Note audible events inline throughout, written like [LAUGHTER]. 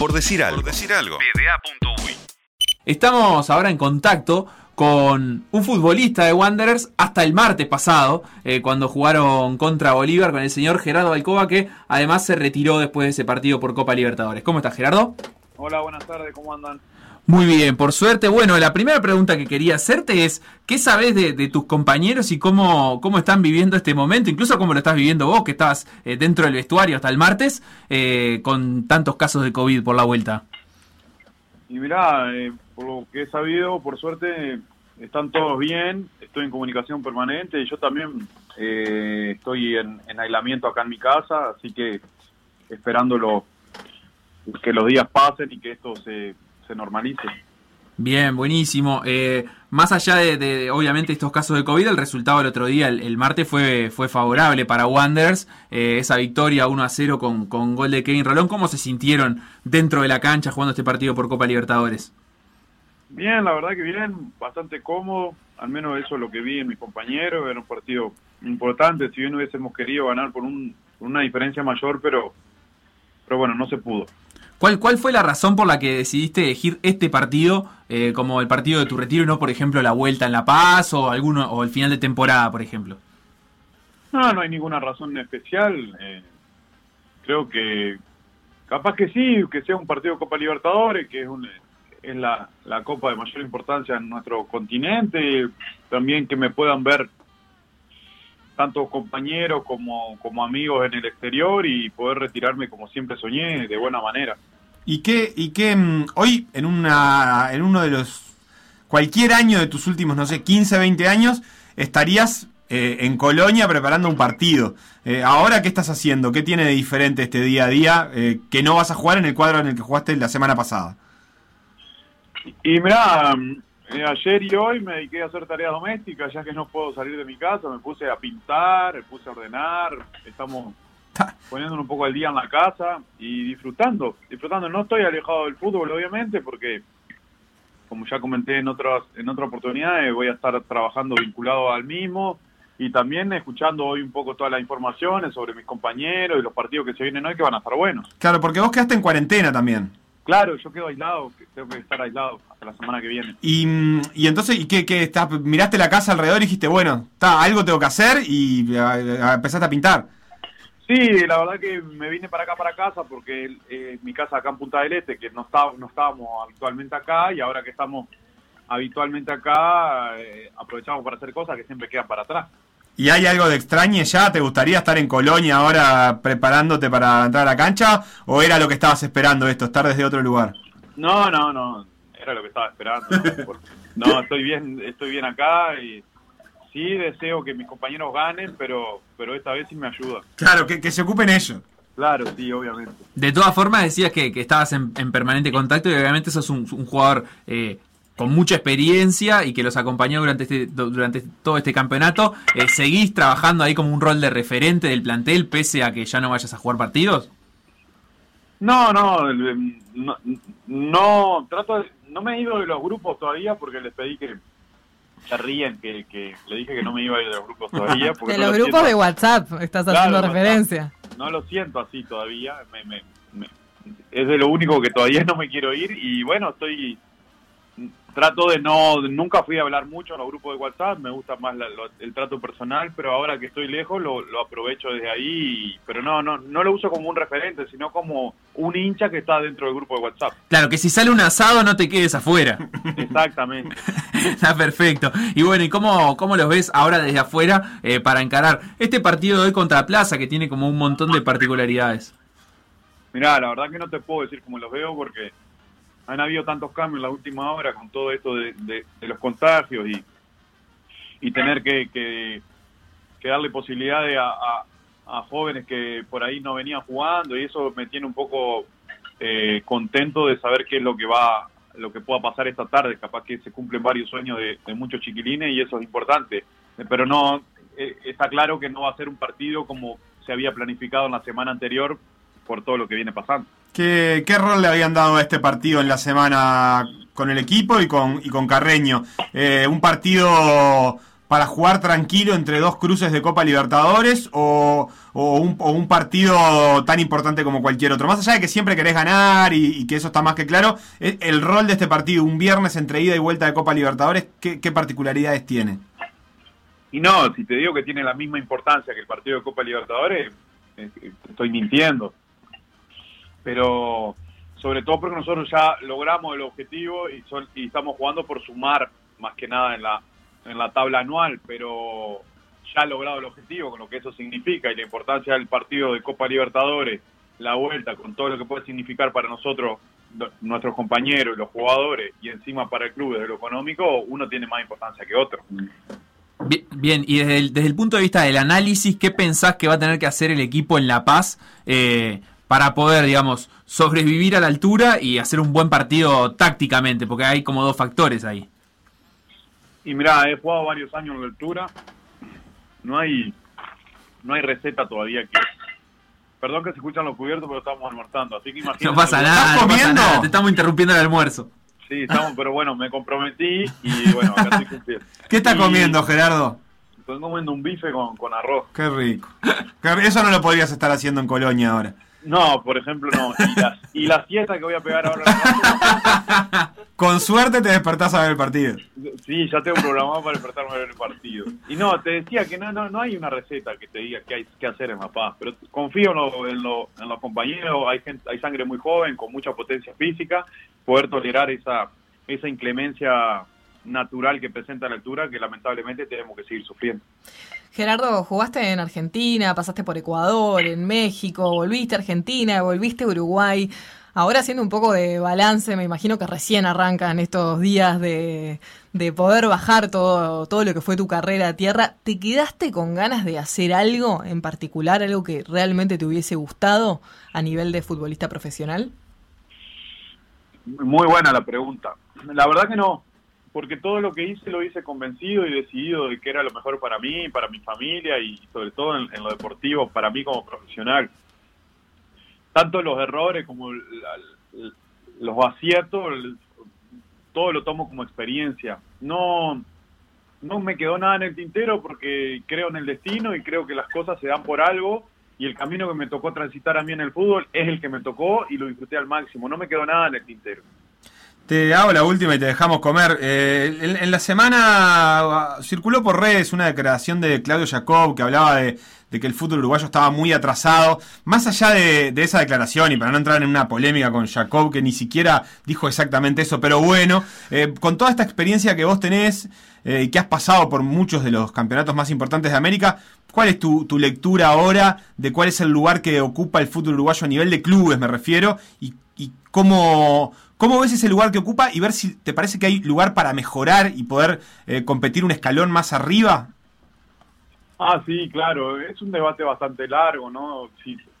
Por decir algo. Por decir algo. Estamos ahora en contacto con un futbolista de Wanderers hasta el martes pasado, eh, cuando jugaron contra Bolívar con el señor Gerardo Alcoba, que además se retiró después de ese partido por Copa Libertadores. ¿Cómo estás, Gerardo? Hola, buenas tardes, ¿cómo andan? Muy bien, por suerte. Bueno, la primera pregunta que quería hacerte es, ¿qué sabes de, tus compañeros y cómo, cómo están viviendo este momento? Incluso cómo lo estás viviendo vos, que estabas eh, dentro del vestuario hasta el martes, eh, con tantos casos de COVID por la vuelta. Y mirá, eh, por lo que he sabido, por suerte, están todos bien, estoy en comunicación permanente yo también estoy en, en, aislamiento acá en mi casa, así que esperándolo que los días pasen y que esto se se normalice. Bien, buenísimo. Eh, más allá de, obviamente, estos casos de COVID, el resultado del otro día, el, martes, fue, fue favorable para Wanderers. Eh, esa victoria 1 a 0 con, con gol de Kevin Rolón. ¿Cómo se sintieron dentro de la cancha jugando este partido por Copa Libertadores? Bien, la verdad que bien, bastante cómodo. Al menos eso es lo que vi en mis compañeros. Era un partido importante. Si bien hubiésemos querido ganar por, un, por una diferencia mayor, pero, pero bueno, no se pudo. ¿Cuál, ¿Cuál fue la razón por la que decidiste elegir este partido eh, como el partido de tu retiro y no, por ejemplo, la vuelta en La Paz o, alguno, o el final de temporada, por ejemplo? No, no hay ninguna razón especial. Eh, creo que capaz que sí, que sea un partido de Copa Libertadores, que es, un, es la, la copa de mayor importancia en nuestro continente. También que me puedan ver tanto compañeros como, como amigos en el exterior y poder retirarme como siempre soñé, de buena manera. ¿Y qué, y qué mm, hoy en, una, en uno de los, cualquier año de tus últimos, no sé, 15, 20 años, estarías eh, en Colonia preparando un partido? Eh, ahora, ¿qué estás haciendo? ¿Qué tiene de diferente este día a día eh, que no vas a jugar en el cuadro en el que jugaste la semana pasada? Y, y mira, eh, ayer y hoy me dediqué a hacer tareas domésticas, ya que no puedo salir de mi casa, me puse a pintar, me puse a ordenar, estamos poniéndonos un poco al día en la casa y disfrutando, disfrutando. No estoy alejado del fútbol, obviamente, porque como ya comenté en otras en otra oportunidad, voy a estar trabajando vinculado al mismo y también escuchando hoy un poco todas las informaciones sobre mis compañeros y los partidos que se vienen hoy que van a estar buenos. Claro, porque vos quedaste en cuarentena también. Claro, yo quedo aislado, tengo que estar aislado hasta la semana que viene. Y, y entonces, ¿y qué, qué estás, miraste la casa alrededor y dijiste, bueno, está, algo tengo que hacer y empezaste a pintar? Sí, la verdad que me vine para acá, para casa, porque eh, mi casa acá en Punta del Este, que no, está, no estábamos habitualmente acá, y ahora que estamos habitualmente acá, eh, aprovechamos para hacer cosas que siempre quedan para atrás. ¿Y hay algo de extraño ya? ¿Te gustaría estar en Colonia ahora preparándote para entrar a la cancha? ¿O era lo que estabas esperando esto, estar desde otro lugar? No, no, no. Era lo que estaba esperando. no, [LAUGHS] estoy bien, estoy bien acá y sí deseo que mis compañeros ganen, pero, pero esta vez sí me ayuda. Claro, que, se ocupen ellos. Claro, sí, obviamente. De todas formas, decías que, estabas en, permanente contacto y obviamente sos un, un jugador eh, con mucha experiencia y que los acompañó durante este, durante todo este campeonato, eh, ¿seguís trabajando ahí como un rol de referente del plantel pese a que ya no vayas a jugar partidos? No, no, no, no trato no me he ido de los grupos todavía porque les pedí que se ríen que, que le dije que no me iba a ir de los grupos todavía. [LAUGHS] de los grupos de WhatsApp estás haciendo referencia. No, lo siento así todavía, es de lo único que todavía [LAUGHS] no me quiero ir y bueno, estoy trato de no, nunca fui a hablar mucho en los grupos de WhatsApp, me gusta más el trato personal, pero ahora que estoy lejos lo, aprovecho desde ahí, pero no, no, no lo uso como un referente, sino como un hincha que está dentro del grupo de WhatsApp. Claro, que si sale un asado no te quedes afuera. Exactamente. [LAUGHS] está perfecto. Y bueno, ¿y cómo, cómo los ves ahora desde afuera eh, para encarar este partido de hoy contra Plaza, que tiene como un montón de particularidades? Mirá, la verdad que no te puedo decir cómo los veo porque han habido tantos cambios en la última hora con todo esto de, los contagios y, y tener que, darle posibilidades a, jóvenes que por ahí no venían jugando y eso me tiene un poco eh, contento de saber qué es lo que va lo que pueda pasar esta tarde. Capaz que se cumplen varios sueños de, muchos chiquilines y eso es importante. Pero no eh, está claro que no va a ser un partido como se había planificado en la semana anterior por todo lo que viene pasando ¿Qué, rol le habían dado a este partido en la semana con el equipo y con, y con Carreño? Eh, un partido para jugar tranquilo entre dos cruces de Copa Libertadores o, un, partido tan importante como cualquier otro? Más allá de que siempre querés ganar y, que eso está más que claro, e, el rol de este partido, un viernes entre ida y vuelta de Copa Libertadores, ¿qué, qué particularidades tiene? Y no, si te digo que tiene la misma importancia que el partido de Copa Libertadores, estoy mintiendo. Pero sobre todo porque nosotros ya logramos el objetivo y, y estamos jugando por sumar más que nada en la, en la tabla anual, pero ya ha logrado el objetivo, con lo que eso significa y la importancia del partido de Copa Libertadores, la vuelta, con todo lo que puede significar para nosotros, nuestros compañeros, los jugadores y encima para el club desde lo económico, uno tiene más importancia que otro. Bien, y desde el, desde el punto de vista del análisis, ¿qué pensás que va a tener que hacer el equipo en La Paz eh, para poder, digamos, sobrevivir a la altura y hacer un buen partido tácticamente? Porque hay como dos factores ahí. Y mira, he jugado varios años en la altura. No hay, no hay receta todavía que. Perdón que se escuchan los cubiertos, pero estamos almorzando. Así que imagínate. No pasa nada, no pasa nada. Te estamos interrumpiendo el almuerzo. Sí, estamos, pero bueno, me comprometí y bueno, acá estoy cumpliendo. ¿Qué estás comiendo, Gerardo? Estoy comiendo un bife con, con arroz. Qué rico. Eso no lo podrías estar haciendo en Colonia ahora. No, por ejemplo, no. Y la, fiesta que voy a pegar ahora. [LAUGHS] Con suerte te despertás a ver el partido. Sí, ya tengo programado para despertarme a ver el partido. Y no, te decía que no, no, no hay una receta que te diga qué hay que hacer en La Paz, pero confío en, en, en los compañeros, hay, gente, hay sangre muy joven, con mucha potencia física, poder tolerar esa, esa inclemencia natural que presenta la altura que lamentablemente tenemos que seguir sufriendo. Gerardo, jugaste en Argentina, pasaste por Ecuador, en México, volviste a Argentina, volviste a Uruguay. Ahora haciendo un poco de balance, me imagino que recién arrancan estos días de, de poder bajar todo, todo lo que fue tu carrera a tierra. ¿Te quedaste con ganas de hacer algo en particular, algo que realmente te hubiese gustado a nivel de futbolista profesional? Muy buena la pregunta. La verdad que no porque todo lo que hice lo hice convencido y decidido de que era lo mejor para mí, para mi familia y sobre todo en, lo deportivo, para mí como profesional. Tanto los errores como los aciertos, todo lo tomo como experiencia. No, no me quedó nada en el tintero porque creo en el destino y creo que las cosas se dan por algo y el camino que me tocó transitar a mí en el fútbol es el que me tocó y lo disfruté al máximo. No me quedó nada en el tintero. Te hago la última y te dejamos comer. Eh, en, la semana ah, circuló por redes una declaración de Claudio Jacob que hablaba de, que el fútbol uruguayo estaba muy atrasado. Más allá de, esa declaración, y para no entrar en una polémica con Jacob, que ni siquiera dijo exactamente eso, pero bueno, eh, con toda esta experiencia que vos tenés eh, y que has pasado por muchos de los campeonatos más importantes de América, ¿cuál es tu, tu lectura ahora de cuál es el lugar que ocupa el fútbol uruguayo a nivel de clubes, me refiero? Y, y cómo ¿Cómo ves ese lugar que ocupa y ver si te parece que hay lugar para mejorar y poder eh, competir un escalón más arriba? Ah, sí, claro, es un debate bastante largo, ¿no?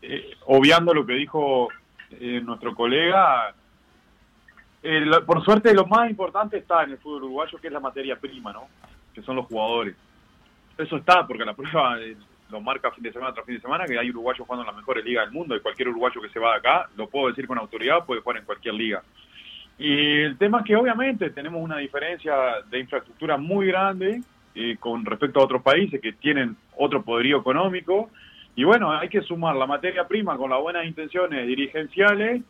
Eh, obviando lo que dijo eh, nuestro colega, por suerte lo más importante está en el fútbol uruguayo, que es la materia prima, ¿no? Que son los jugadores. Eso está, porque la prueba lo marca fin de semana tras fin de semana, que hay uruguayos jugando en las mejores ligas del mundo, y cualquier uruguayo que se va de acá, lo puedo decir con autoridad, puede jugar en cualquier liga. Y el tema es que obviamente tenemos una diferencia de infraestructura muy grande eh, con respecto a otros países que tienen otro poderío económico. Y bueno, hay que sumar la materia prima con las buenas intenciones dirigenciales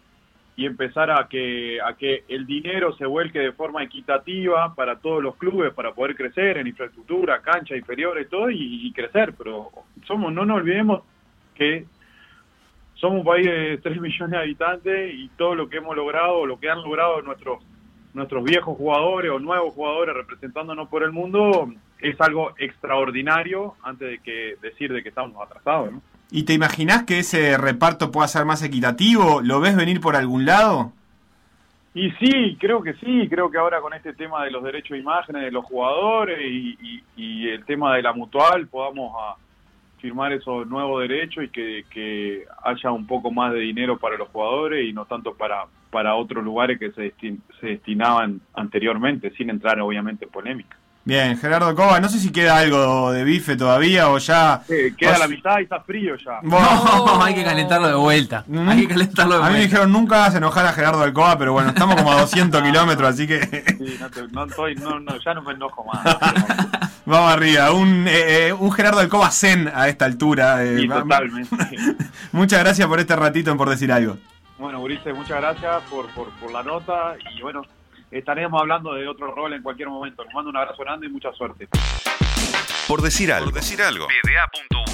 y empezar a que, a que el dinero se vuelque de forma equitativa para todos los clubes para poder crecer en infraestructura, cancha inferior y todo y crecer. Pero somos, no nos olvidemos que somos un país de 3 [LAUGHS] millones de habitantes y todo lo que hemos logrado, lo que han logrado nuestros nuestros viejos jugadores o nuevos jugadores representándonos por el mundo es algo extraordinario antes de que decir de que estamos atrasados. ¿Y te imaginas que ese reparto pueda ser más equitativo? ¿Lo ves venir por algún lado? Y sí, creo que sí, creo que ahora con este tema de los derechos de imágenes de los jugadores y, y el tema de la mutual podamos a, firmar esos nuevos derechos y que, haya un poco más de dinero para los jugadores y no tanto para, para otros lugares que se, se destinaban anteriormente, sin entrar obviamente en polémica. Bien, Gerardo Cova, no sé si queda algo de bife todavía o ya... Eh, queda o- la mitad y está frío ya. No, hay que calentarlo de vuelta. Mm. Hay que calentarlo de A mí me dijeron nunca hagas enojar a Gerardo Alcoba, pero bueno, estamos como a 200 [LAUGHS] kilómetros, así que Sí, no, te- no estoy, no, no, ya no me enojo más. [LAUGHS] vamos arriba. Un, eh, eh, un Gerardo Alcoba zen a esta altura. eh, Sí, totalmente. [LAUGHS] Muchas gracias por este ratito en Por Decir Algo. Bueno, Ulises, muchas gracias por, por, por la nota y bueno, estaremos hablando de otro rol en cualquier momento. Les mando un abrazo grande y mucha suerte. Por decir algo. Por decir algo. PDA.uy